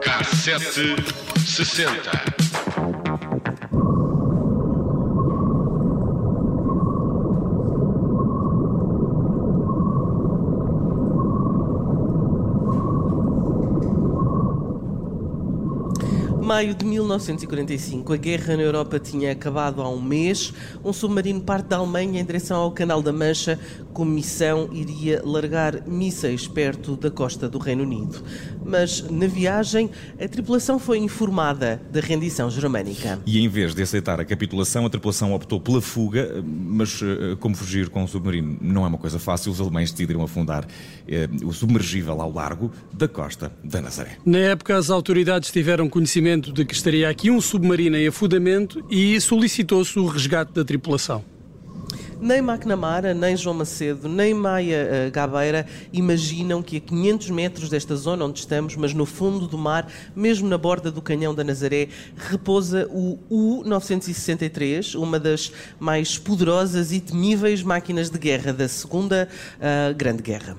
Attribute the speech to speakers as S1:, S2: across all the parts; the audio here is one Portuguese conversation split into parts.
S1: Cassete sessenta.
S2: Maio de 1945, a guerra na Europa tinha acabado há um mês. Um submarino parte da Alemanha em direção ao Canal da Mancha, com missão iria largar mísseis perto da costa do Reino Unido. Mas na viagem, a tripulação foi informada da rendição germânica.
S3: E em vez de aceitar a capitulação, a tripulação optou pela fuga, mas eh, como fugir com o submarino não é uma coisa fácil, os alemães decidiram afundar eh, o submergível ao largo da costa da Nazaré.
S4: Na época, as autoridades tiveram conhecimento de que estaria aqui um submarino em afundamento e solicitou-se o resgate da tripulação.
S2: Nem McNamara, nem João Macedo, nem Maia uh, Gabeira imaginam que a 500 metros desta zona onde estamos, mas no fundo do mar, mesmo na borda do canhão da Nazaré, repousa o U-963, uma das mais poderosas e temíveis máquinas de guerra da Segunda uh, Grande Guerra.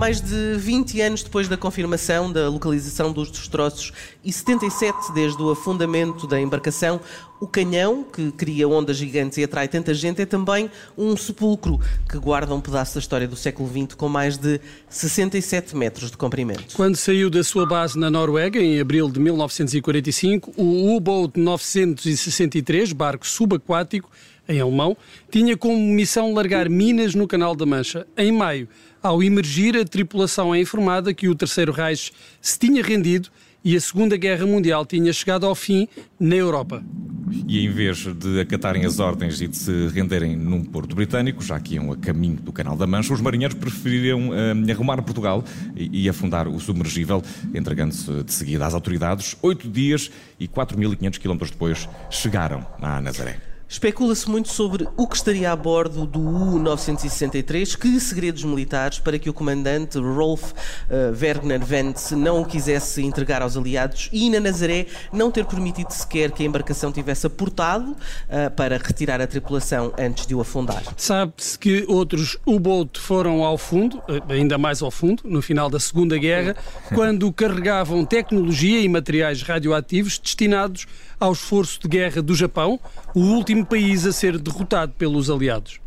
S2: Mais de 20 anos depois da confirmação da localização dos destroços e 77 desde o afundamento da embarcação, o canhão, que cria ondas gigantes e atrai tanta gente, é também um sepulcro que guarda um pedaço da história do século XX com mais de 67 metros de comprimento.
S4: Quando saiu da sua base na Noruega, em abril de 1945, o U-Boat 963, barco subaquático, em alemão, tinha como missão largar minas no Canal da Mancha. Em maio, ao emergir, a tripulação é informada que o Terceiro Reich se tinha rendido e a Segunda Guerra Mundial tinha chegado ao fim na Europa.
S3: E em vez de acatarem as ordens e de se renderem num porto britânico, já que iam a caminho do Canal da Mancha, os marinheiros preferiram uh, arrumar Portugal e, e, afundar o submergível, entregando-se de seguida às autoridades. Oito dias e 4.500 quilómetros depois chegaram à Nazaré.
S2: Especula-se muito sobre o que estaria a bordo do U-963, que segredos militares para que o comandante Rolf uh, Werner Vance não o quisesse entregar aos aliados e na Nazaré não ter permitido sequer que a embarcação tivesse aportado uh, para retirar a tripulação antes de o afundar.
S4: Sabe-se que outros U-boat foram ao fundo, eh, ainda mais ao fundo, no final da Segunda Guerra, quando carregavam tecnologia e materiais radioativos destinados ao esforço de guerra do Japão, o último país a ser derrotado pelos aliados.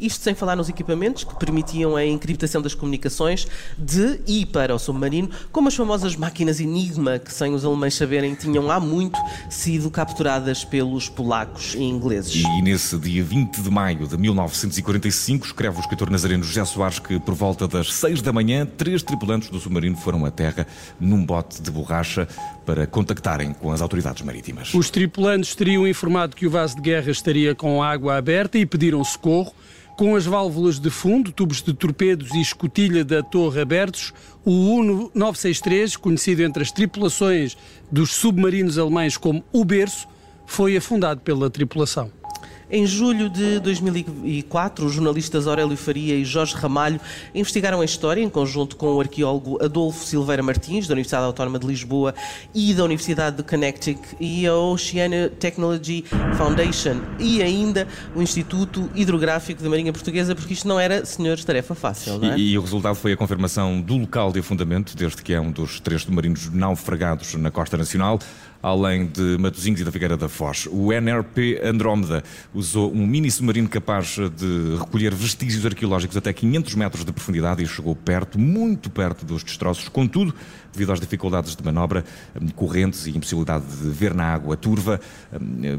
S2: Isto sem falar nos equipamentos que permitiam a encriptação das comunicações de e para o submarino, como as famosas máquinas Enigma, que sem os alemães saberem tinham há muito sido capturadas pelos polacos e ingleses.
S3: E nesse dia 20 de maio de 1945, escreve o escritor nazareno José Soares que por volta das 6 da manhã, três tripulantes do submarino foram à terra num bote de borracha para contactarem com as autoridades marítimas.
S4: Os tripulantes teriam informado que o vaso de guerra estaria com a água aberta e pediram socorro. Com as válvulas de fundo, tubos de torpedos e escotilha da torre abertos, o U-963, conhecido entre as tripulações dos submarinos alemães como o Berço, foi afundado pela tripulação.
S2: Em julho de 2004, os jornalistas Aurélio Faria e Jorge Ramalho investigaram a história em conjunto com o arqueólogo Adolfo Silveira Martins, da Universidade Autónoma de Lisboa e da Universidade de Connecticut e a Oceania Technology Foundation e ainda o Instituto Hidrográfico da Marinha Portuguesa, porque isto não era, senhores, tarefa fácil, não é?
S3: E, e o resultado foi a confirmação do local de afundamento, desde que é um dos três submarinos naufragados na costa nacional além de Matosinhos e da Figueira da Foz. O NRP Andrómeda usou um mini submarino capaz de recolher vestígios arqueológicos até 500 metros de profundidade e chegou perto, muito perto dos destroços. Contudo, devido às dificuldades de manobra, correntes e impossibilidade de ver na água turva,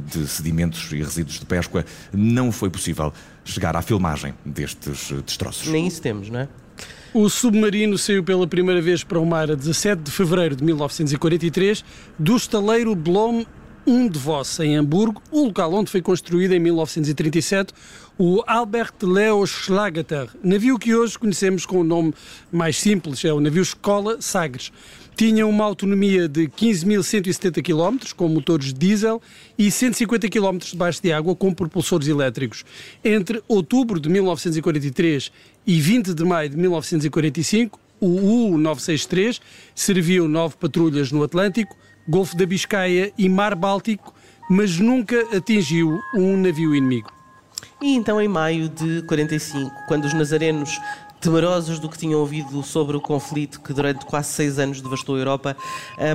S3: de sedimentos e resíduos de pesca, não foi possível chegar à filmagem destes destroços.
S2: Nem isso temos, não é?
S4: O submarino saiu pela primeira vez para o mar a 17 de fevereiro de 1943 do estaleiro Blom 1 de Voss, em Hamburgo, o local onde foi construído em 1937 o Albert Leo Schlageter, navio que hoje conhecemos com o nome mais simples, é o navio Escola Sagres. Tinha uma autonomia de 15.170 km com motores diesel e 150 km debaixo de água com propulsores elétricos. Entre outubro de 1943 e 20 de maio de 1945, O U-963 serviu nove patrulhas no Atlântico, Golfo da Biscaia e Mar Báltico, mas nunca atingiu um navio inimigo.
S2: E então, em maio de 45, quando os nazarenos temerosos do que tinham ouvido sobre o conflito que durante quase seis anos devastou a Europa,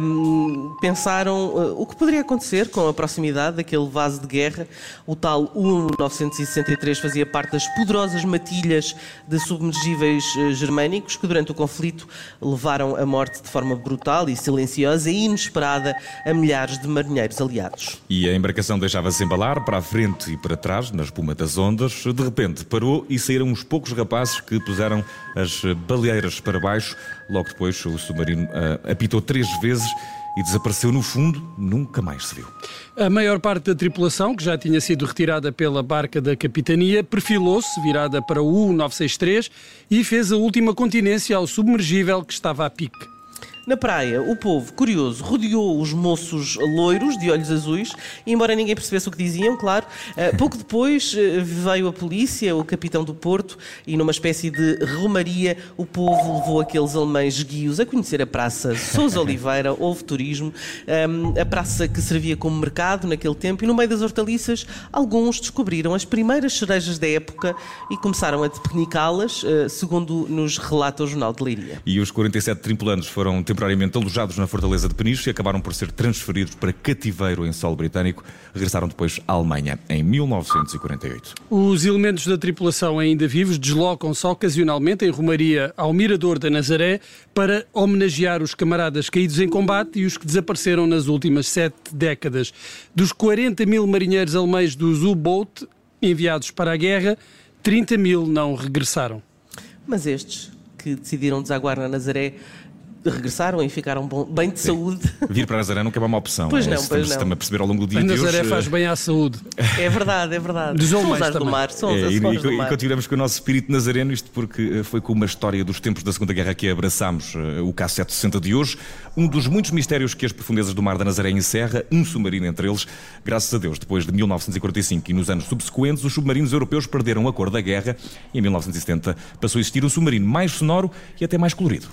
S2: um, pensaram uh, o que poderia acontecer com a proximidade daquele vaso de guerra. O tal U-963 fazia parte das poderosas matilhas de submergíveis uh, germânicos que durante o conflito levaram a morte de forma brutal e silenciosa e inesperada a milhares de marinheiros aliados.
S3: E a embarcação deixava-se embalar para a frente e para trás, na espuma das ondas. De repente parou e saíram uns poucos rapazes que puseram as baleeiras para baixo. Logo depois, o submarino uh, apitou três vezes e desapareceu no fundo, nunca mais se viu.
S4: A maior parte da tripulação, que já tinha sido retirada pela barca da capitania, perfilou-se, virada para o U-963, e fez a última continência ao submergível que estava a pique.
S2: Na praia, o povo, curioso, rodeou os moços loiros de olhos azuis, e embora ninguém percebesse o que diziam, claro, eh, pouco depois eh, veio a polícia, o capitão do Porto, e numa espécie de romaria, o povo levou aqueles alemães guios a conhecer a praça Sousa Oliveira, houve turismo, ehm, a praça que servia como mercado naquele tempo, e no meio das hortaliças, alguns descobriram as primeiras cerejas da época e começaram a depnicá-las, eh, segundo nos relata o Jornal de Leiria.
S3: E os 47 tripulantes foram temporariamente alojados na Fortaleza de Peniche e acabaram por ser transferidos para cativeiro em solo britânico. Regressaram depois à Alemanha em 1948.
S4: Os elementos da tripulação ainda vivos deslocam-se ocasionalmente em Romaria ao Mirador da Nazaré para homenagear os camaradas caídos em combate e os que desapareceram nas últimas sete décadas. Dos 40 mil marinheiros alemães dos U-Boat enviados para a guerra, 30 mil não regressaram.
S2: Mas estes que decidiram desaguar na Nazaré regressaram e ficaram bom, bem de Sim. saúde.
S3: Vir para Nazaré nunca é uma opção.
S2: Pois não,
S3: é,
S2: pois não.
S3: Estamos a perceber ao longo do dia
S4: Nazaré
S3: hoje.
S4: faz bem à saúde.
S2: É verdade, é verdade.
S4: São
S2: os do mar, são
S3: é,
S2: e, do
S3: e,
S2: mar.
S3: e continuamos com o nosso espírito nazareno, isto porque eh, foi com uma história dos tempos da Segunda Guerra que abraçámos uh, o K760 de hoje. Um dos muitos mistérios que as profundezas do mar da Nazaré encerra, um submarino entre eles. Graças a Deus, depois de 1945 e nos anos subsequentes, os submarinos europeus perderam a cor da guerra e em 1970 passou a existir um submarino mais sonoro e até mais colorido.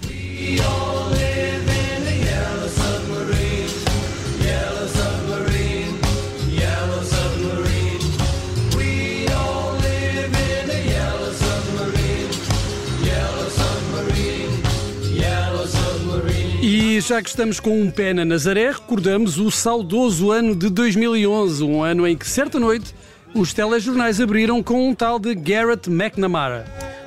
S4: E já que estamos com um pé na Nazaré, recordamos o saudoso ano de 2011, um ano em que, certa noite, os telejornais abriram com um tal de Garrett McNamara.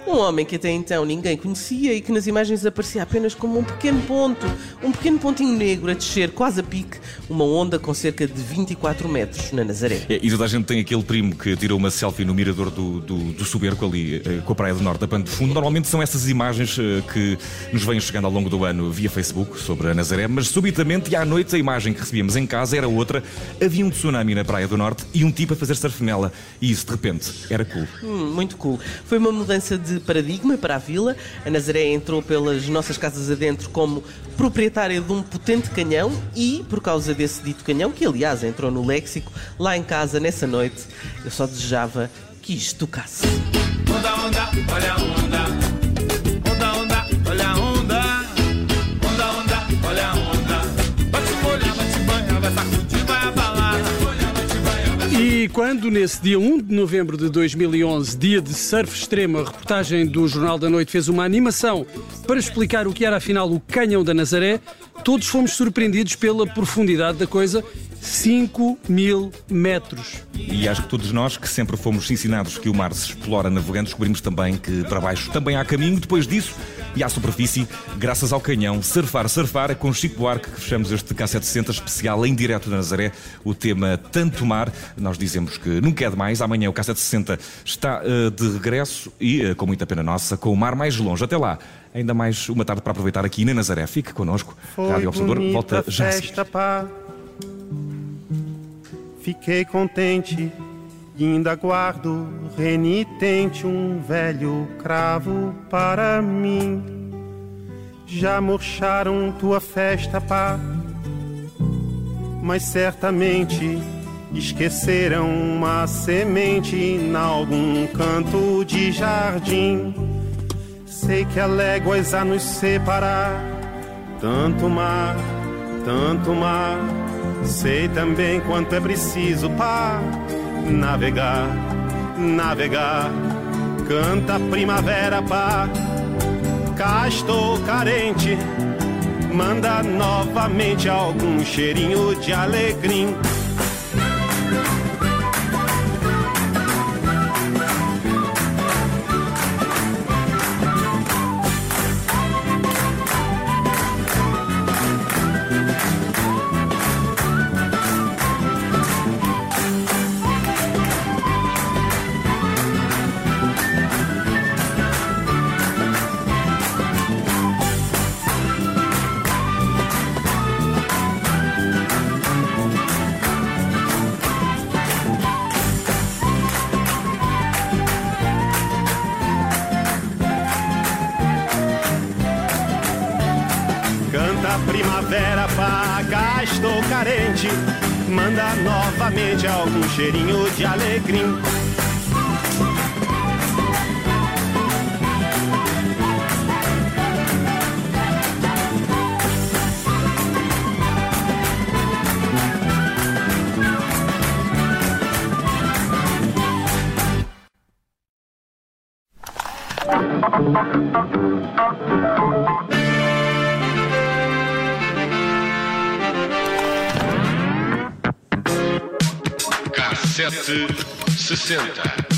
S2: Um homem que até então ninguém conhecia e que nas imagens aparecia apenas como um pequeno ponto, um pequeno pontinho negro a descer quase a pique, uma onda com cerca de 24 metros na Nazaré.
S3: É, e toda a gente tem aquele primo que tirou uma selfie no mirador do, do, do Soberco ali eh, com a Praia do Norte da Pano de Fundo. Normalmente são essas imagens eh, que nos vêm chegando ao longo do ano via Facebook sobre a Nazaré, mas subitamente e à noite a imagem que recebíamos em casa era outra. Havia um tsunami na Praia do Norte e um tipo a fazer surf nela. E isso de repente era cool.
S2: Hum, muito cool. Foi uma mudança de paradigma para a vila. A Nazaré entrou pelas nossas casas adentro como proprietária de um potente canhão e, por causa desse dito canhão, que aliás entrou no léxico, lá em casa nessa noite, eu só desejava que isto tocasse. Onda, onda, olha. Onda,
S4: quando, nesse dia 1 de novembro de 2011, dia de surf extremo, a reportagem do Jornal da Noite fez uma animação para explicar o que era afinal o Canhão da Nazaré, todos fomos surpreendidos pela profundidade da coisa 5 mil metros.
S3: E acho que todos nós, que sempre fomos ensinados que o mar se explora navegando, descobrimos também que para baixo também há caminho. Depois disso, e à superfície, graças ao canhão, surfar, surfar, é com Chico Buarque que fechamos este K760 especial em direto da Nazaré. O tema Tanto Mar, nós dizemos que nunca é demais. Amanhã o K760 está uh, de regresso e, uh, com muita pena nossa, com o mar mais longe. Até lá, ainda mais uma tarde para aproveitar aqui na Nazaré. Fique connosco.
S5: Foi
S3: Rádio Observador volta já.
S5: Festa, pá. Fiquei contente ainda guardo renitente um velho cravo para mim. Já murcharam tua festa, pá, mas certamente esqueceram uma semente em algum canto de jardim. Sei que há léguas a nos separar, tanto mar, tanto mar. Sei também quanto é preciso para navegar, navegar. Canta primavera, pá. Cá estou carente. Manda novamente algum cheirinho de alegria. A primavera, cá estou carente. Manda novamente algum cheirinho de alegria.
S1: Cassete 60.